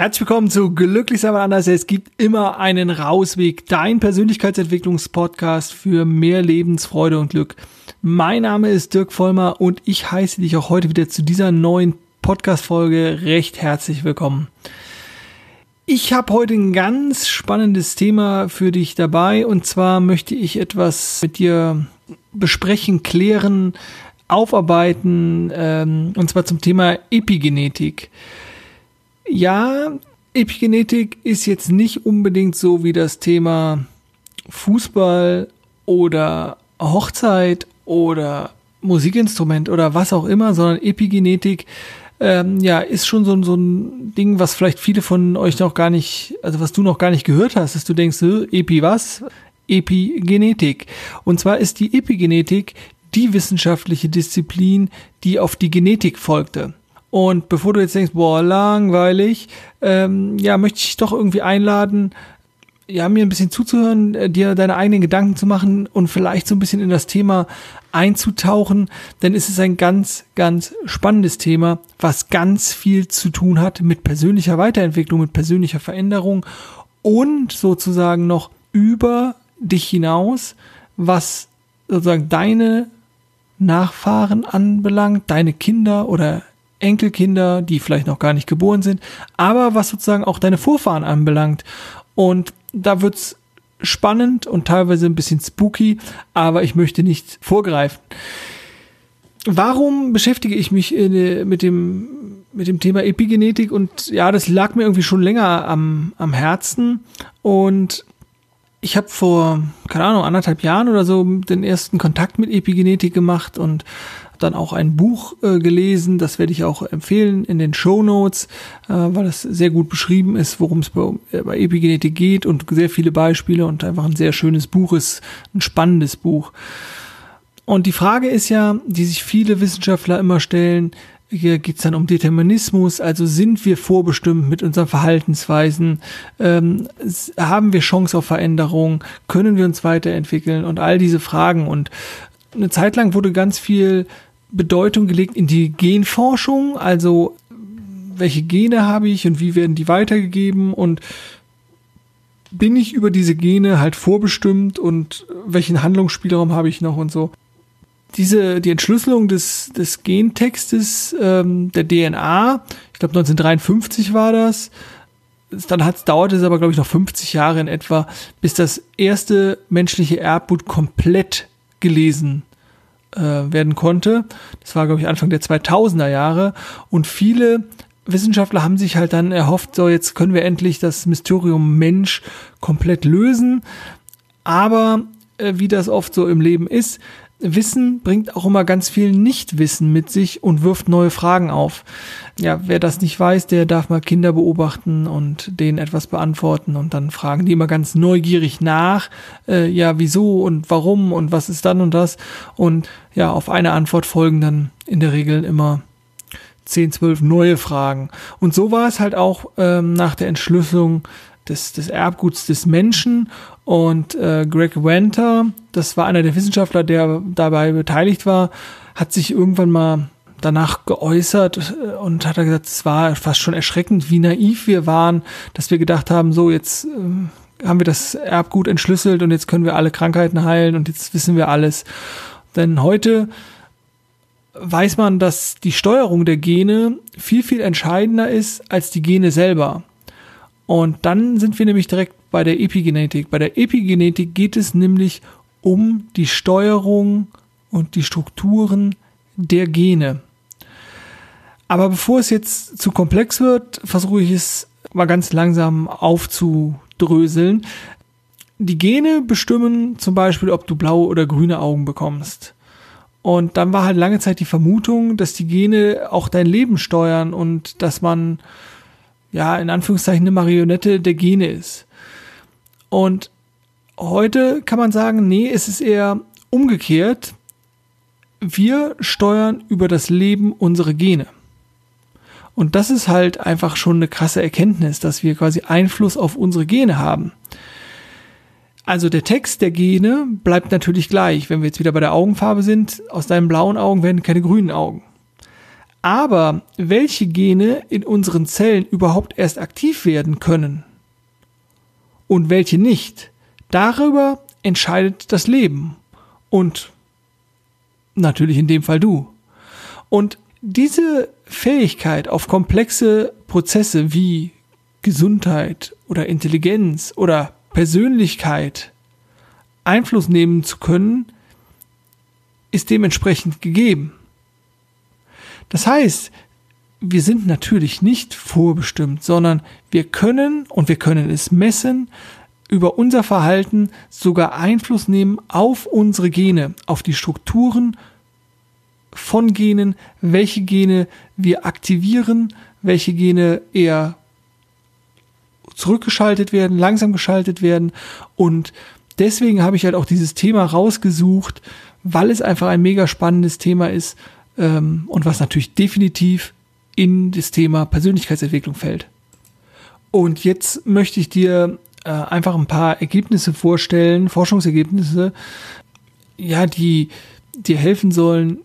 Herzlich willkommen zu Glücklich sein anders. Es gibt immer einen Rausweg. Dein Persönlichkeitsentwicklungspodcast für mehr Lebensfreude und Glück. Mein Name ist Dirk Vollmer und ich heiße dich auch heute wieder zu dieser neuen Podcast-Folge recht herzlich willkommen. Ich habe heute ein ganz spannendes Thema für dich dabei und zwar möchte ich etwas mit dir besprechen, klären, aufarbeiten ähm, und zwar zum Thema Epigenetik. Ja, Epigenetik ist jetzt nicht unbedingt so wie das Thema Fußball oder Hochzeit oder Musikinstrument oder was auch immer, sondern Epigenetik ähm, ja ist schon so, so ein Ding, was vielleicht viele von euch noch gar nicht, also was du noch gar nicht gehört hast, dass du denkst, Epi was? Epigenetik. Und zwar ist die Epigenetik die wissenschaftliche Disziplin, die auf die Genetik folgte. Und bevor du jetzt denkst, boah, langweilig, ähm, ja, möchte ich dich doch irgendwie einladen, ja, mir ein bisschen zuzuhören, äh, dir deine eigenen Gedanken zu machen und vielleicht so ein bisschen in das Thema einzutauchen, denn es ist ein ganz, ganz spannendes Thema, was ganz viel zu tun hat mit persönlicher Weiterentwicklung, mit persönlicher Veränderung und sozusagen noch über dich hinaus, was sozusagen deine Nachfahren anbelangt, deine Kinder oder Enkelkinder, die vielleicht noch gar nicht geboren sind, aber was sozusagen auch deine Vorfahren anbelangt. Und da wird's spannend und teilweise ein bisschen spooky, aber ich möchte nicht vorgreifen. Warum beschäftige ich mich in, mit dem mit dem Thema Epigenetik und ja, das lag mir irgendwie schon länger am, am Herzen und ich habe vor, keine Ahnung, anderthalb Jahren oder so den ersten Kontakt mit Epigenetik gemacht und dann auch ein Buch äh, gelesen, das werde ich auch empfehlen in den Show Notes, äh, weil das sehr gut beschrieben ist, worum es bei, äh, bei Epigenetik geht und sehr viele Beispiele und einfach ein sehr schönes Buch ist, ein spannendes Buch. Und die Frage ist ja, die sich viele Wissenschaftler immer stellen, hier geht's dann um Determinismus, also sind wir vorbestimmt mit unseren Verhaltensweisen, ähm, haben wir Chance auf Veränderung, können wir uns weiterentwickeln? Und all diese Fragen. Und eine Zeit lang wurde ganz viel Bedeutung gelegt in die Genforschung, also welche Gene habe ich und wie werden die weitergegeben und bin ich über diese Gene halt vorbestimmt und welchen Handlungsspielraum habe ich noch und so. Diese, die Entschlüsselung des, des Gentextes ähm, der DNA, ich glaube 1953 war das, dann hat, dauerte es aber, glaube ich, noch 50 Jahre in etwa, bis das erste menschliche Erbgut komplett gelesen äh, werden konnte. Das war, glaube ich, Anfang der 2000er Jahre. Und viele Wissenschaftler haben sich halt dann erhofft, so jetzt können wir endlich das Mysterium Mensch komplett lösen. Aber äh, wie das oft so im Leben ist, Wissen bringt auch immer ganz viel Nichtwissen mit sich und wirft neue Fragen auf. Ja, wer das nicht weiß, der darf mal Kinder beobachten und denen etwas beantworten und dann fragen die immer ganz neugierig nach, äh, ja, wieso und warum und was ist dann und das. Und ja, auf eine Antwort folgen dann in der Regel immer 10, 12 neue Fragen. Und so war es halt auch ähm, nach der Entschlüsselung des, des Erbguts des Menschen. Und äh, Greg Winter, das war einer der Wissenschaftler, der dabei beteiligt war, hat sich irgendwann mal danach geäußert äh, und hat gesagt, es war fast schon erschreckend, wie naiv wir waren, dass wir gedacht haben, so jetzt äh, haben wir das Erbgut entschlüsselt und jetzt können wir alle Krankheiten heilen und jetzt wissen wir alles. Denn heute weiß man, dass die Steuerung der Gene viel, viel entscheidender ist als die Gene selber. Und dann sind wir nämlich direkt bei der Epigenetik. Bei der Epigenetik geht es nämlich um die Steuerung und die Strukturen der Gene. Aber bevor es jetzt zu komplex wird, versuche ich es mal ganz langsam aufzudröseln. Die Gene bestimmen zum Beispiel, ob du blaue oder grüne Augen bekommst. Und dann war halt lange Zeit die Vermutung, dass die Gene auch dein Leben steuern und dass man ja, in Anführungszeichen eine Marionette der Gene ist. Und heute kann man sagen, nee, es ist eher umgekehrt. Wir steuern über das Leben unsere Gene. Und das ist halt einfach schon eine krasse Erkenntnis, dass wir quasi Einfluss auf unsere Gene haben. Also der Text der Gene bleibt natürlich gleich. Wenn wir jetzt wieder bei der Augenfarbe sind, aus deinen blauen Augen werden keine grünen Augen. Aber welche Gene in unseren Zellen überhaupt erst aktiv werden können und welche nicht, darüber entscheidet das Leben. Und natürlich in dem Fall du. Und diese Fähigkeit auf komplexe Prozesse wie Gesundheit oder Intelligenz oder Persönlichkeit Einfluss nehmen zu können, ist dementsprechend gegeben. Das heißt, wir sind natürlich nicht vorbestimmt, sondern wir können und wir können es messen, über unser Verhalten sogar Einfluss nehmen auf unsere Gene, auf die Strukturen von Genen, welche Gene wir aktivieren, welche Gene eher zurückgeschaltet werden, langsam geschaltet werden. Und deswegen habe ich halt auch dieses Thema rausgesucht, weil es einfach ein mega spannendes Thema ist ähm, und was natürlich definitiv in das Thema Persönlichkeitsentwicklung fällt. Und jetzt möchte ich dir äh, einfach ein paar Ergebnisse vorstellen, Forschungsergebnisse, ja, die dir helfen sollen,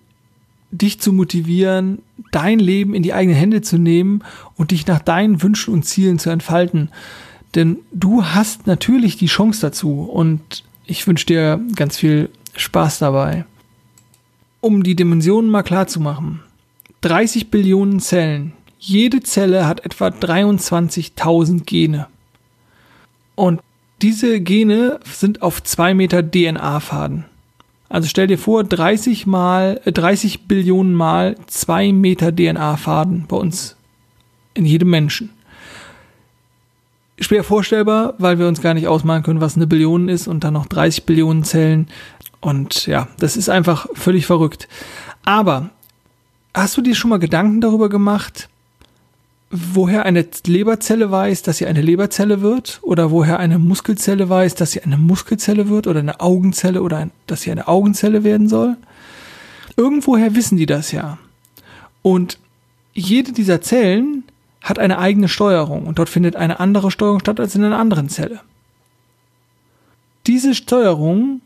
dich zu motivieren, dein Leben in die eigenen Hände zu nehmen und dich nach deinen Wünschen und Zielen zu entfalten. Denn du hast natürlich die Chance dazu und ich wünsche dir ganz viel Spaß dabei. Um die Dimensionen mal klar zu machen. 30 Billionen Zellen. Jede Zelle hat etwa 23.000 Gene. Und diese Gene sind auf zwei Meter DNA-Faden. Also stell dir vor, 30 mal, 30 äh, Billionen mal zwei Meter DNA-Faden bei uns. In jedem Menschen. Schwer vorstellbar, weil wir uns gar nicht ausmalen können, was eine Billion ist und dann noch 30 Billionen Zellen. Und ja, das ist einfach völlig verrückt. Aber hast du dir schon mal Gedanken darüber gemacht, woher eine Leberzelle weiß, dass sie eine Leberzelle wird oder woher eine Muskelzelle weiß, dass sie eine Muskelzelle wird oder eine Augenzelle oder ein, dass sie eine Augenzelle werden soll. Irgendwoher wissen die das ja. Und jede dieser Zellen hat eine eigene Steuerung und dort findet eine andere Steuerung statt als in einer anderen Zelle. Diese Steuerung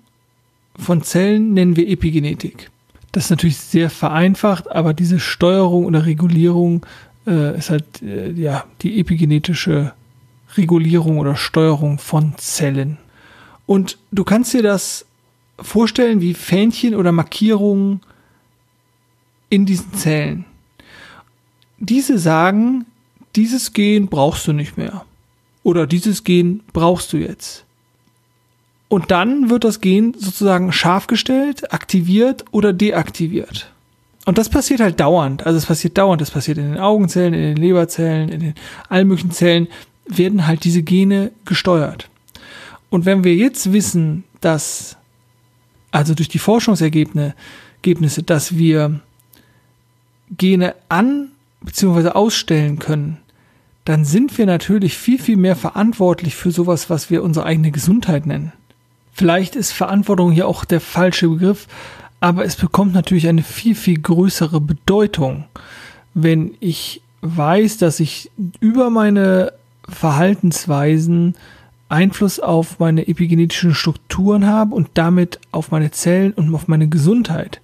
von Zellen nennen wir Epigenetik. Das ist natürlich sehr vereinfacht, aber diese Steuerung oder Regulierung äh, ist halt äh, ja die epigenetische Regulierung oder Steuerung von Zellen. Und du kannst dir das vorstellen wie Fähnchen oder Markierungen in diesen Zellen. Diese sagen, dieses Gen brauchst du nicht mehr. Oder dieses Gen brauchst du jetzt. Und dann wird das Gen sozusagen scharf gestellt, aktiviert oder deaktiviert. Und das passiert halt dauernd. Also es passiert dauernd. Das passiert in den Augenzellen, in den Leberzellen, in den allen möglichen Zellen werden halt diese Gene gesteuert. Und wenn wir jetzt wissen, dass, also durch die Forschungsergebnisse, dass wir Gene an bzw. ausstellen können, dann sind wir natürlich viel, viel mehr verantwortlich für sowas, was wir unsere eigene Gesundheit nennen. Vielleicht ist Verantwortung hier auch der falsche Begriff, aber es bekommt natürlich eine viel, viel größere Bedeutung, wenn ich weiß, dass ich über meine Verhaltensweisen Einfluss auf meine epigenetischen Strukturen habe und damit auf meine Zellen und auf meine Gesundheit.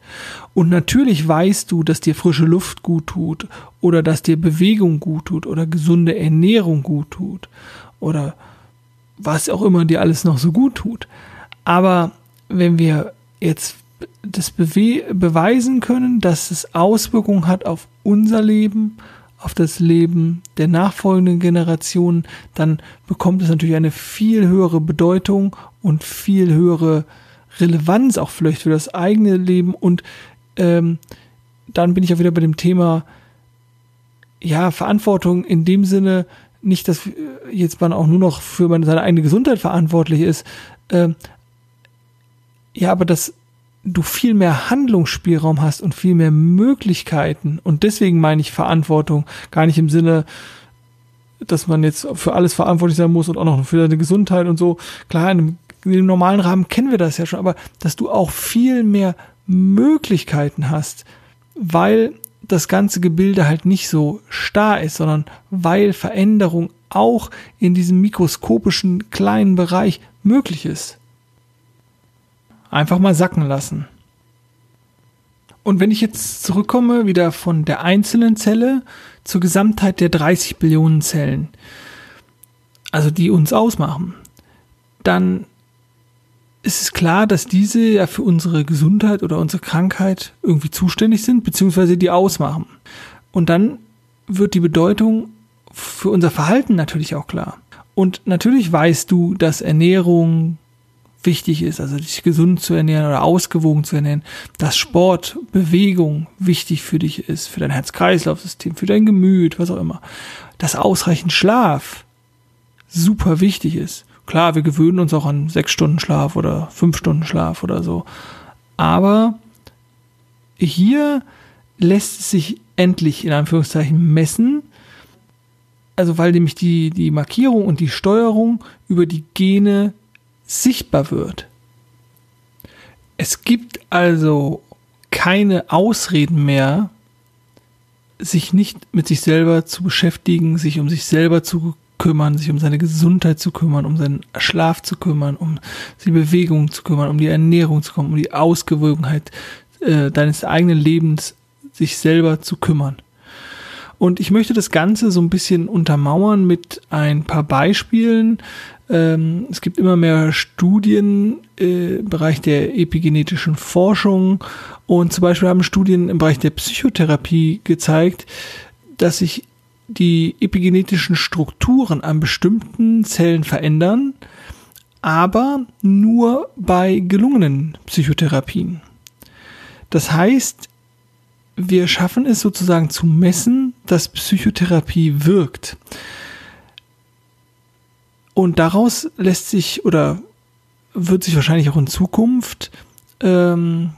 Und natürlich weißt du, dass dir frische Luft gut tut oder dass dir Bewegung gut tut oder gesunde Ernährung gut tut oder was auch immer dir alles noch so gut tut. Aber wenn wir jetzt das beweisen können, dass es Auswirkungen hat auf unser Leben, auf das Leben der nachfolgenden Generationen, dann bekommt es natürlich eine viel höhere Bedeutung und viel höhere Relevanz auch vielleicht für das eigene Leben. Und ähm, dann bin ich auch wieder bei dem Thema ja Verantwortung in dem Sinne nicht, dass jetzt man auch nur noch für seine eigene Gesundheit verantwortlich ist, äh, ja, aber dass du viel mehr Handlungsspielraum hast und viel mehr Möglichkeiten. Und deswegen meine ich Verantwortung, gar nicht im Sinne, dass man jetzt für alles verantwortlich sein muss und auch noch für deine Gesundheit und so. Klar, in einem normalen Rahmen kennen wir das ja schon, aber dass du auch viel mehr Möglichkeiten hast, weil das ganze Gebilde halt nicht so starr ist, sondern weil Veränderung auch in diesem mikroskopischen kleinen Bereich möglich ist. Einfach mal sacken lassen. Und wenn ich jetzt zurückkomme, wieder von der einzelnen Zelle zur Gesamtheit der 30 Billionen Zellen, also die uns ausmachen, dann ist es klar, dass diese ja für unsere Gesundheit oder unsere Krankheit irgendwie zuständig sind, beziehungsweise die ausmachen. Und dann wird die Bedeutung für unser Verhalten natürlich auch klar. Und natürlich weißt du, dass Ernährung, wichtig ist, also dich gesund zu ernähren oder ausgewogen zu ernähren, dass Sport, Bewegung wichtig für dich ist, für dein Herz-Kreislauf-System, für dein Gemüt, was auch immer, dass ausreichend Schlaf super wichtig ist. Klar, wir gewöhnen uns auch an sechs Stunden Schlaf oder fünf Stunden Schlaf oder so. Aber hier lässt es sich endlich in Anführungszeichen messen, also weil nämlich die, die Markierung und die Steuerung über die Gene sichtbar wird. Es gibt also keine Ausreden mehr, sich nicht mit sich selber zu beschäftigen, sich um sich selber zu kümmern, sich um seine Gesundheit zu kümmern, um seinen Schlaf zu kümmern, um die Bewegung zu kümmern, um die Ernährung zu kümmern, um die Ausgewogenheit äh, deines eigenen Lebens, sich selber zu kümmern. Und ich möchte das Ganze so ein bisschen untermauern mit ein paar Beispielen, ähm, es gibt immer mehr Studien äh, im Bereich der epigenetischen Forschung und zum Beispiel haben Studien im Bereich der Psychotherapie gezeigt, dass sich die epigenetischen Strukturen an bestimmten Zellen verändern, aber nur bei gelungenen Psychotherapien. Das heißt, wir schaffen es sozusagen zu messen, dass Psychotherapie wirkt. Und daraus lässt sich oder wird sich wahrscheinlich auch in Zukunft ähm,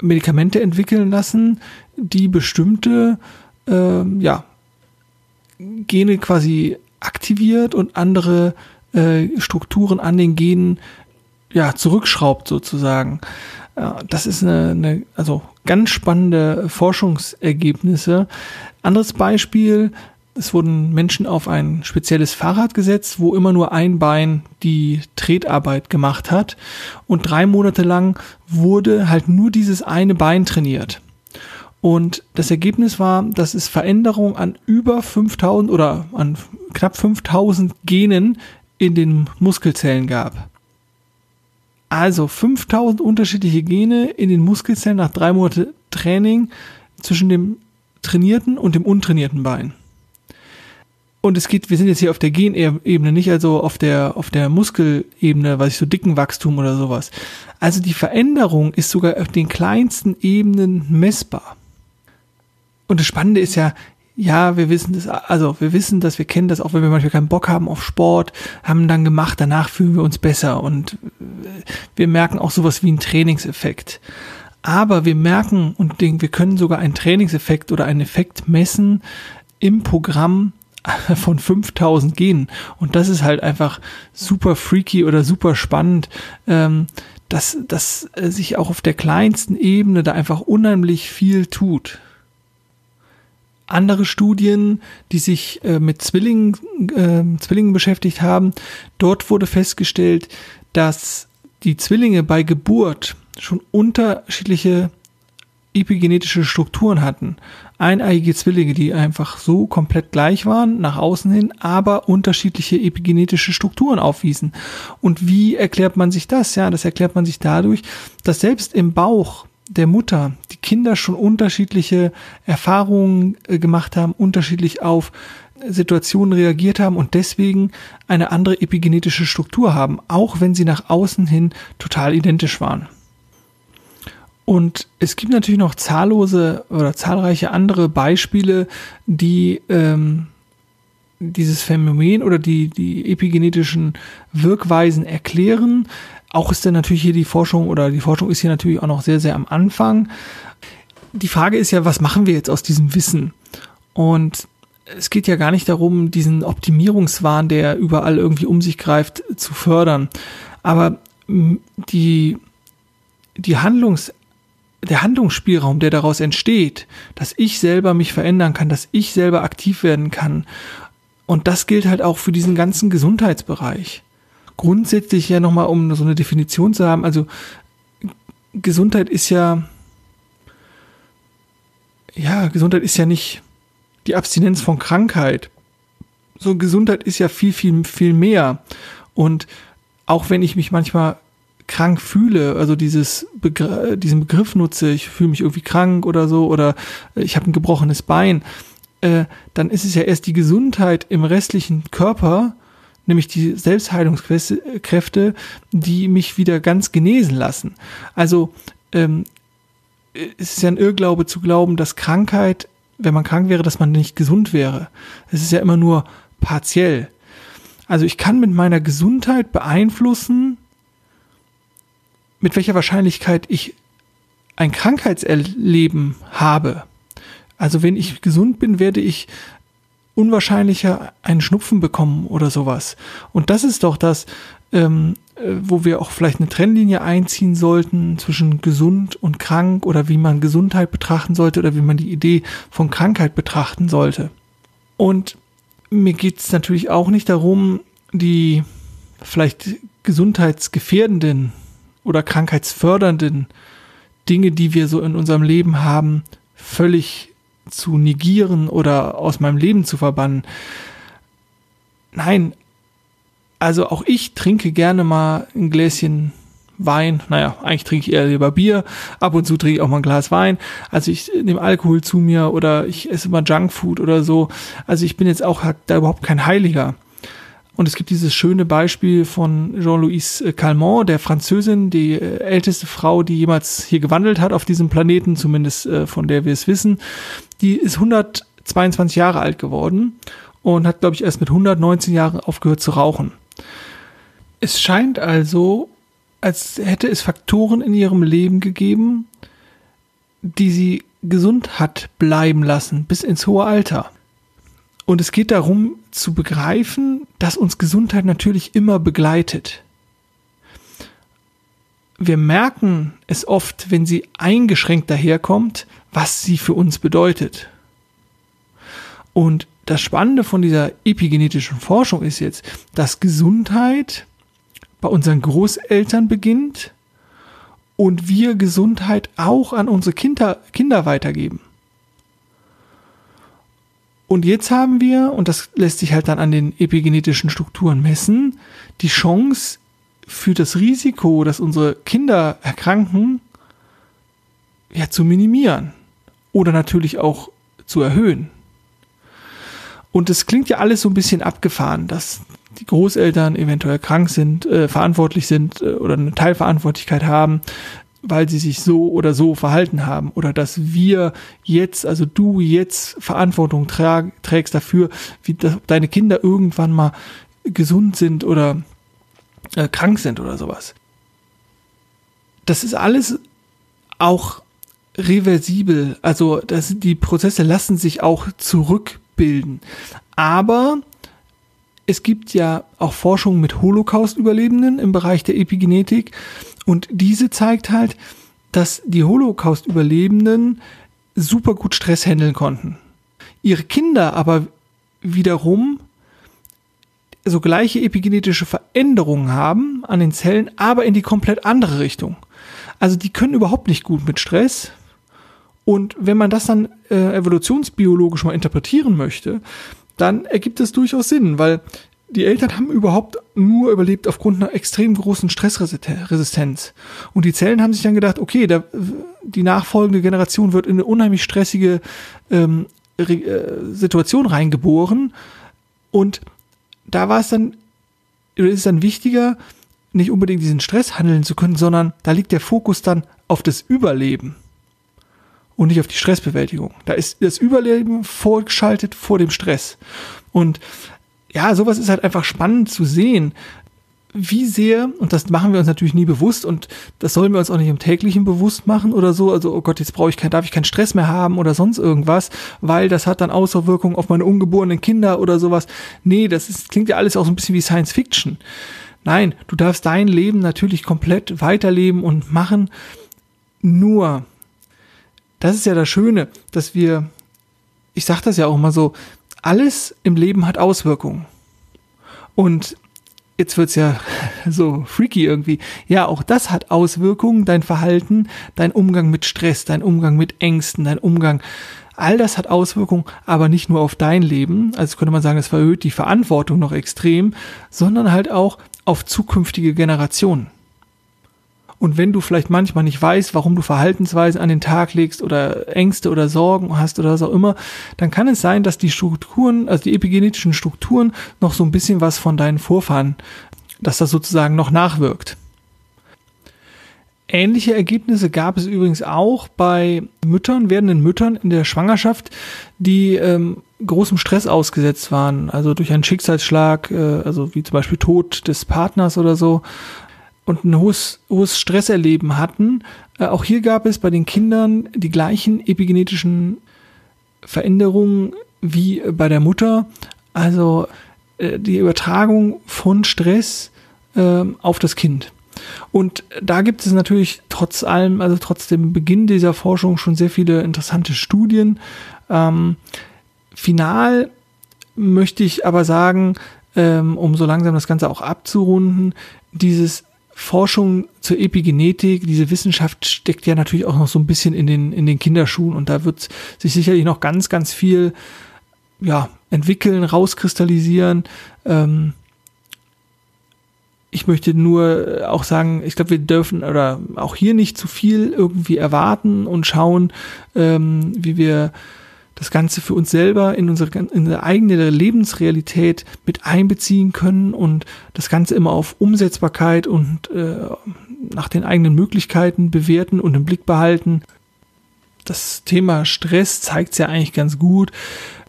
Medikamente entwickeln lassen, die bestimmte ähm, ja, Gene quasi aktiviert und andere äh, Strukturen an den Genen ja, zurückschraubt sozusagen. Ja, das ist eine, eine also ganz spannende Forschungsergebnisse. Anderes Beispiel, es wurden Menschen auf ein spezielles Fahrrad gesetzt, wo immer nur ein Bein die Tretarbeit gemacht hat. Und drei Monate lang wurde halt nur dieses eine Bein trainiert. Und das Ergebnis war, dass es Veränderungen an über 5000 oder an knapp 5000 Genen in den Muskelzellen gab. Also 5000 unterschiedliche Gene in den Muskelzellen nach drei Monaten Training zwischen dem trainierten und dem untrainierten Bein. Und es geht, wir sind jetzt hier auf der Genebene, nicht also auf der, auf der Muskelebene, weiß ich so, dicken Wachstum oder sowas. Also die Veränderung ist sogar auf den kleinsten Ebenen messbar. Und das Spannende ist ja, ja, wir wissen das, also wir wissen, dass wir kennen das, auch wenn wir manchmal keinen Bock haben auf Sport, haben dann gemacht, danach fühlen wir uns besser und wir merken auch sowas wie einen Trainingseffekt. Aber wir merken und wir können sogar einen Trainingseffekt oder einen Effekt messen im Programm von 5000 Genen. Und das ist halt einfach super freaky oder super spannend, ähm, dass, dass äh, sich auch auf der kleinsten Ebene da einfach unheimlich viel tut. Andere Studien, die sich äh, mit Zwillingen, äh, Zwillingen beschäftigt haben, dort wurde festgestellt, dass die Zwillinge bei Geburt schon unterschiedliche epigenetische Strukturen hatten. Eineiige Zwillinge, die einfach so komplett gleich waren, nach außen hin, aber unterschiedliche epigenetische Strukturen aufwiesen. Und wie erklärt man sich das? Ja, das erklärt man sich dadurch, dass selbst im Bauch der Mutter die Kinder schon unterschiedliche Erfahrungen äh, gemacht haben, unterschiedlich auf Situationen reagiert haben und deswegen eine andere epigenetische Struktur haben, auch wenn sie nach außen hin total identisch waren. Und es gibt natürlich noch zahllose oder zahlreiche andere Beispiele, die ähm, dieses Phänomen oder die, die epigenetischen Wirkweisen erklären. Auch ist dann natürlich hier die Forschung oder die Forschung ist hier natürlich auch noch sehr, sehr am Anfang. Die Frage ist ja, was machen wir jetzt aus diesem Wissen? Und es geht ja gar nicht darum, diesen Optimierungswahn, der überall irgendwie um sich greift, zu fördern. Aber die, die Handlungs der Handlungsspielraum, der daraus entsteht, dass ich selber mich verändern kann, dass ich selber aktiv werden kann. Und das gilt halt auch für diesen ganzen Gesundheitsbereich. Grundsätzlich ja nochmal, um so eine Definition zu haben, also Gesundheit ist ja, ja, Gesundheit ist ja nicht die Abstinenz von Krankheit. So Gesundheit ist ja viel, viel, viel mehr. Und auch wenn ich mich manchmal krank fühle, also dieses Begr diesen Begriff nutze, ich fühle mich irgendwie krank oder so, oder ich habe ein gebrochenes Bein, äh, dann ist es ja erst die Gesundheit im restlichen Körper, nämlich die Selbstheilungskräfte, die mich wieder ganz genesen lassen. Also ähm, es ist ja ein Irrglaube zu glauben, dass Krankheit, wenn man krank wäre, dass man nicht gesund wäre. Es ist ja immer nur partiell. Also ich kann mit meiner Gesundheit beeinflussen, mit welcher Wahrscheinlichkeit ich ein Krankheitserleben habe. Also wenn ich gesund bin, werde ich unwahrscheinlicher einen Schnupfen bekommen oder sowas. Und das ist doch das, ähm, äh, wo wir auch vielleicht eine Trennlinie einziehen sollten zwischen gesund und krank oder wie man Gesundheit betrachten sollte oder wie man die Idee von Krankheit betrachten sollte. Und mir geht es natürlich auch nicht darum, die vielleicht gesundheitsgefährdenden oder krankheitsfördernden Dinge, die wir so in unserem Leben haben, völlig zu negieren oder aus meinem Leben zu verbannen. Nein, also auch ich trinke gerne mal ein Gläschen Wein. Naja, eigentlich trinke ich eher lieber Bier. Ab und zu trinke ich auch mal ein Glas Wein. Also ich nehme Alkohol zu mir oder ich esse mal Junkfood oder so. Also ich bin jetzt auch da überhaupt kein Heiliger. Und es gibt dieses schöne Beispiel von Jean-Louis Calment, der Französin, die äh, älteste Frau, die jemals hier gewandelt hat auf diesem Planeten, zumindest äh, von der wir es wissen. Die ist 122 Jahre alt geworden und hat, glaube ich, erst mit 119 Jahren aufgehört zu rauchen. Es scheint also, als hätte es Faktoren in ihrem Leben gegeben, die sie gesund hat bleiben lassen bis ins hohe Alter. Und es geht darum zu begreifen, dass uns Gesundheit natürlich immer begleitet. Wir merken es oft, wenn sie eingeschränkt daherkommt, was sie für uns bedeutet. Und das Spannende von dieser epigenetischen Forschung ist jetzt, dass Gesundheit bei unseren Großeltern beginnt und wir Gesundheit auch an unsere Kinder, Kinder weitergeben. Und jetzt haben wir, und das lässt sich halt dann an den epigenetischen Strukturen messen, die Chance für das Risiko, dass unsere Kinder erkranken, ja, zu minimieren. Oder natürlich auch zu erhöhen. Und es klingt ja alles so ein bisschen abgefahren, dass die Großeltern eventuell krank sind, äh, verantwortlich sind äh, oder eine Teilverantwortlichkeit haben, weil sie sich so oder so verhalten haben oder dass wir jetzt, also du jetzt Verantwortung trägst dafür, wie deine Kinder irgendwann mal gesund sind oder äh, krank sind oder sowas. Das ist alles auch reversibel, also das, die Prozesse lassen sich auch zurückbilden. Aber es gibt ja auch Forschung mit Holocaust-Überlebenden im Bereich der Epigenetik und diese zeigt halt, dass die Holocaust-Überlebenden super gut Stress handeln konnten. Ihre Kinder aber wiederum so gleiche epigenetische Veränderungen haben an den Zellen, aber in die komplett andere Richtung. Also die können überhaupt nicht gut mit Stress. Und wenn man das dann äh, evolutionsbiologisch mal interpretieren möchte, dann ergibt es durchaus Sinn, weil die Eltern haben überhaupt nur überlebt aufgrund einer extrem großen Stressresistenz. Und die Zellen haben sich dann gedacht, okay, der, die nachfolgende Generation wird in eine unheimlich stressige ähm, äh, Situation reingeboren. Und da war es dann, ist es dann wichtiger, nicht unbedingt diesen Stress handeln zu können, sondern da liegt der Fokus dann auf das Überleben und nicht auf die Stressbewältigung. Da ist das Überleben vorgeschaltet vor dem Stress. Und ja, sowas ist halt einfach spannend zu sehen, wie sehr, und das machen wir uns natürlich nie bewusst und das sollen wir uns auch nicht im täglichen bewusst machen oder so, also oh Gott, jetzt brauche ich kein, darf ich keinen Stress mehr haben oder sonst irgendwas, weil das hat dann Auswirkungen auf meine ungeborenen Kinder oder sowas. Nee, das ist, klingt ja alles auch so ein bisschen wie Science Fiction. Nein, du darfst dein Leben natürlich komplett weiterleben und machen. Nur, das ist ja das Schöne, dass wir, ich sag das ja auch immer so, alles im Leben hat Auswirkungen. Und jetzt wird's ja so freaky irgendwie. Ja, auch das hat Auswirkungen, dein Verhalten, dein Umgang mit Stress, dein Umgang mit Ängsten, dein Umgang. All das hat Auswirkungen, aber nicht nur auf dein Leben, also könnte man sagen, das verhöht die Verantwortung noch extrem, sondern halt auch auf zukünftige Generationen. Und wenn du vielleicht manchmal nicht weißt, warum du Verhaltensweisen an den Tag legst oder Ängste oder Sorgen hast oder was auch immer, dann kann es sein, dass die Strukturen, also die epigenetischen Strukturen, noch so ein bisschen was von deinen Vorfahren, dass das sozusagen noch nachwirkt. Ähnliche Ergebnisse gab es übrigens auch bei Müttern, werdenden Müttern in der Schwangerschaft, die ähm, großem Stress ausgesetzt waren, also durch einen Schicksalsschlag, äh, also wie zum Beispiel Tod des Partners oder so, und ein hohes, hohes Stresserleben hatten. Äh, auch hier gab es bei den Kindern die gleichen epigenetischen Veränderungen wie bei der Mutter. Also äh, die Übertragung von Stress äh, auf das Kind. Und da gibt es natürlich trotz allem, also trotz dem Beginn dieser Forschung schon sehr viele interessante Studien. Ähm, final möchte ich aber sagen, ähm, um so langsam das Ganze auch abzurunden, dieses Forschung zur Epigenetik, diese Wissenschaft steckt ja natürlich auch noch so ein bisschen in den, in den Kinderschuhen und da wird sich sicherlich noch ganz, ganz viel ja, entwickeln, rauskristallisieren. Ähm, ich möchte nur auch sagen, ich glaube, wir dürfen oder auch hier nicht zu viel irgendwie erwarten und schauen, ähm, wie wir das Ganze für uns selber in unsere, in unsere eigene Lebensrealität mit einbeziehen können und das Ganze immer auf Umsetzbarkeit und äh, nach den eigenen Möglichkeiten bewerten und im Blick behalten. Das Thema Stress zeigt es ja eigentlich ganz gut.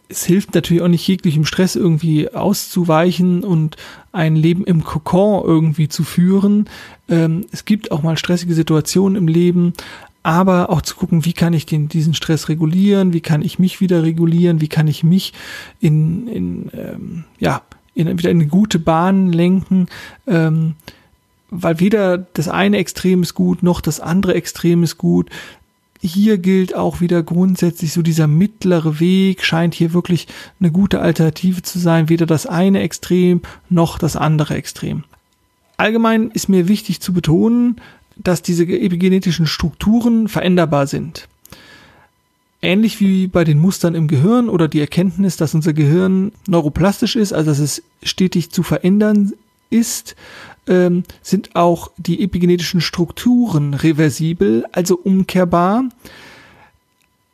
Es hilft natürlich auch nicht jeglichem Stress irgendwie auszuweichen und ein Leben im Kokon irgendwie zu führen. Ähm, es gibt auch mal stressige Situationen im Leben, aber auch zu gucken, wie kann ich den, diesen Stress regulieren, wie kann ich mich wieder regulieren, wie kann ich mich in, in ähm, ja, in, wieder in eine gute Bahn lenken, ähm, weil weder das eine Extrem ist gut, noch das andere Extrem ist gut. Hier gilt auch wieder grundsätzlich so dieser mittlere Weg scheint hier wirklich eine gute Alternative zu sein, weder das eine Extrem noch das andere Extrem. Allgemein ist mir wichtig zu betonen, dass diese epigenetischen Strukturen veränderbar sind. Ähnlich wie bei den Mustern im Gehirn oder die Erkenntnis, dass unser Gehirn neuroplastisch ist, also dass es stetig zu verändern ist, ähm, sind auch die epigenetischen Strukturen reversibel, also umkehrbar.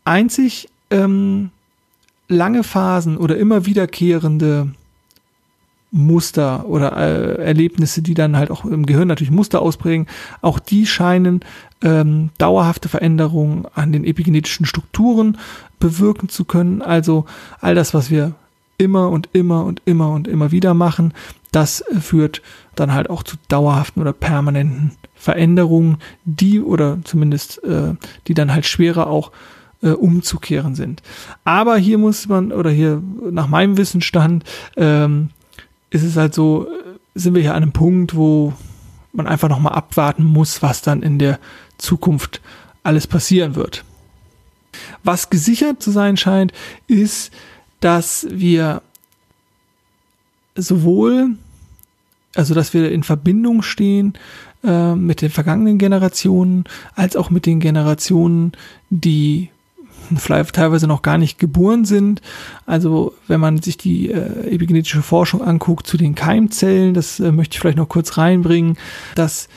Einzig ähm, lange Phasen oder immer wiederkehrende Muster oder äh, Erlebnisse, die dann halt auch im Gehirn natürlich Muster ausprägen, auch die scheinen ähm, dauerhafte Veränderungen an den epigenetischen Strukturen bewirken zu können. Also all das, was wir immer und immer und immer und immer wieder machen, das führt dann halt auch zu dauerhaften oder permanenten Veränderungen, die oder zumindest äh, die dann halt schwerer auch äh, umzukehren sind. Aber hier muss man oder hier nach meinem Wissensstand ähm, ist es halt so, äh, sind wir hier an einem Punkt, wo man einfach nochmal abwarten muss, was dann in der Zukunft alles passieren wird. Was gesichert zu sein scheint, ist, dass wir sowohl, also dass wir in Verbindung stehen äh, mit den vergangenen Generationen, als auch mit den Generationen, die teilweise noch gar nicht geboren sind. Also wenn man sich die äh, epigenetische Forschung anguckt zu den Keimzellen, das äh, möchte ich vielleicht noch kurz reinbringen, dass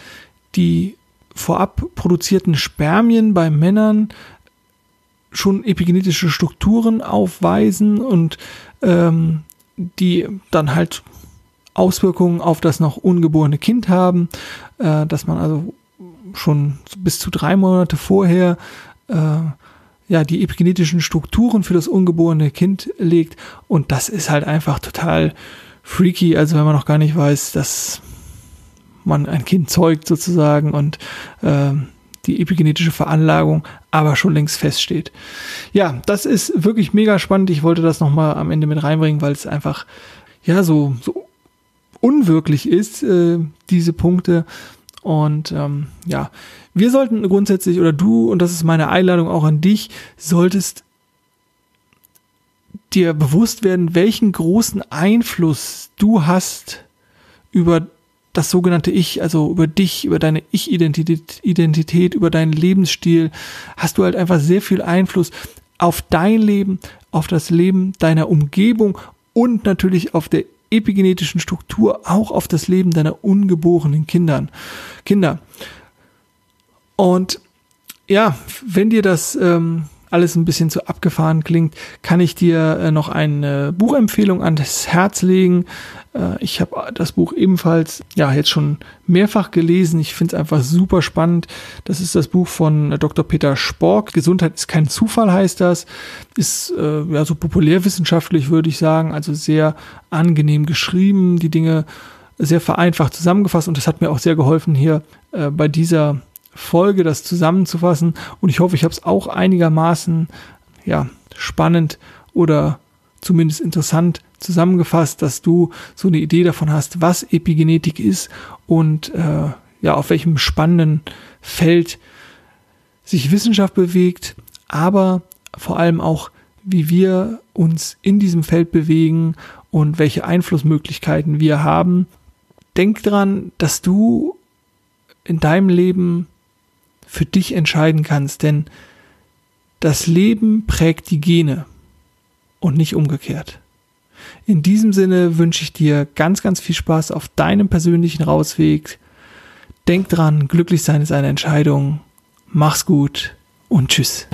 die vorab produzierten Spermien bei Männern schon epigenetische Strukturen aufweisen und ähm, die dann halt Auswirkungen auf das noch ungeborene Kind haben, äh, dass man also schon bis zu drei Monate vorher äh, ja, die epigenetischen Strukturen für das ungeborene Kind legt. Und das ist halt einfach total freaky. Also wenn man noch gar nicht weiß, dass man ein Kind zeugt sozusagen und äh, die epigenetische Veranlagung aber schon längst feststeht. Ja, das ist wirklich mega spannend. Ich wollte das nochmal am Ende mit reinbringen, weil es einfach ja so, so unwirklich ist, äh, diese Punkte. Und ähm, ja, wir sollten grundsätzlich, oder du, und das ist meine Einladung auch an dich, solltest dir bewusst werden, welchen großen Einfluss du hast über das sogenannte Ich, also über dich, über deine Ich-Identität, Identität, über deinen Lebensstil, hast du halt einfach sehr viel Einfluss auf dein Leben, auf das Leben deiner Umgebung und natürlich auf der epigenetischen Struktur, auch auf das Leben deiner ungeborenen Kindern, Kinder. Und ja, wenn dir das ähm, alles ein bisschen zu abgefahren klingt, kann ich dir äh, noch eine Buchempfehlung an das Herz legen. Äh, ich habe das Buch ebenfalls ja jetzt schon mehrfach gelesen. Ich finde es einfach super spannend. Das ist das Buch von Dr. Peter Spork. Gesundheit ist kein Zufall heißt das. Ist äh, ja so populärwissenschaftlich würde ich sagen, also sehr angenehm geschrieben. Die Dinge sehr vereinfacht zusammengefasst und das hat mir auch sehr geholfen hier äh, bei dieser Folge, das zusammenzufassen. Und ich hoffe, ich habe es auch einigermaßen ja, spannend oder zumindest interessant zusammengefasst, dass du so eine Idee davon hast, was Epigenetik ist und äh, ja, auf welchem spannenden Feld sich Wissenschaft bewegt, aber vor allem auch, wie wir uns in diesem Feld bewegen und welche Einflussmöglichkeiten wir haben. Denk dran, dass du in deinem Leben für dich entscheiden kannst, denn das Leben prägt die Gene und nicht umgekehrt. In diesem Sinne wünsche ich dir ganz, ganz viel Spaß auf deinem persönlichen Rausweg. Denk dran, glücklich sein ist eine Entscheidung. Mach's gut und tschüss.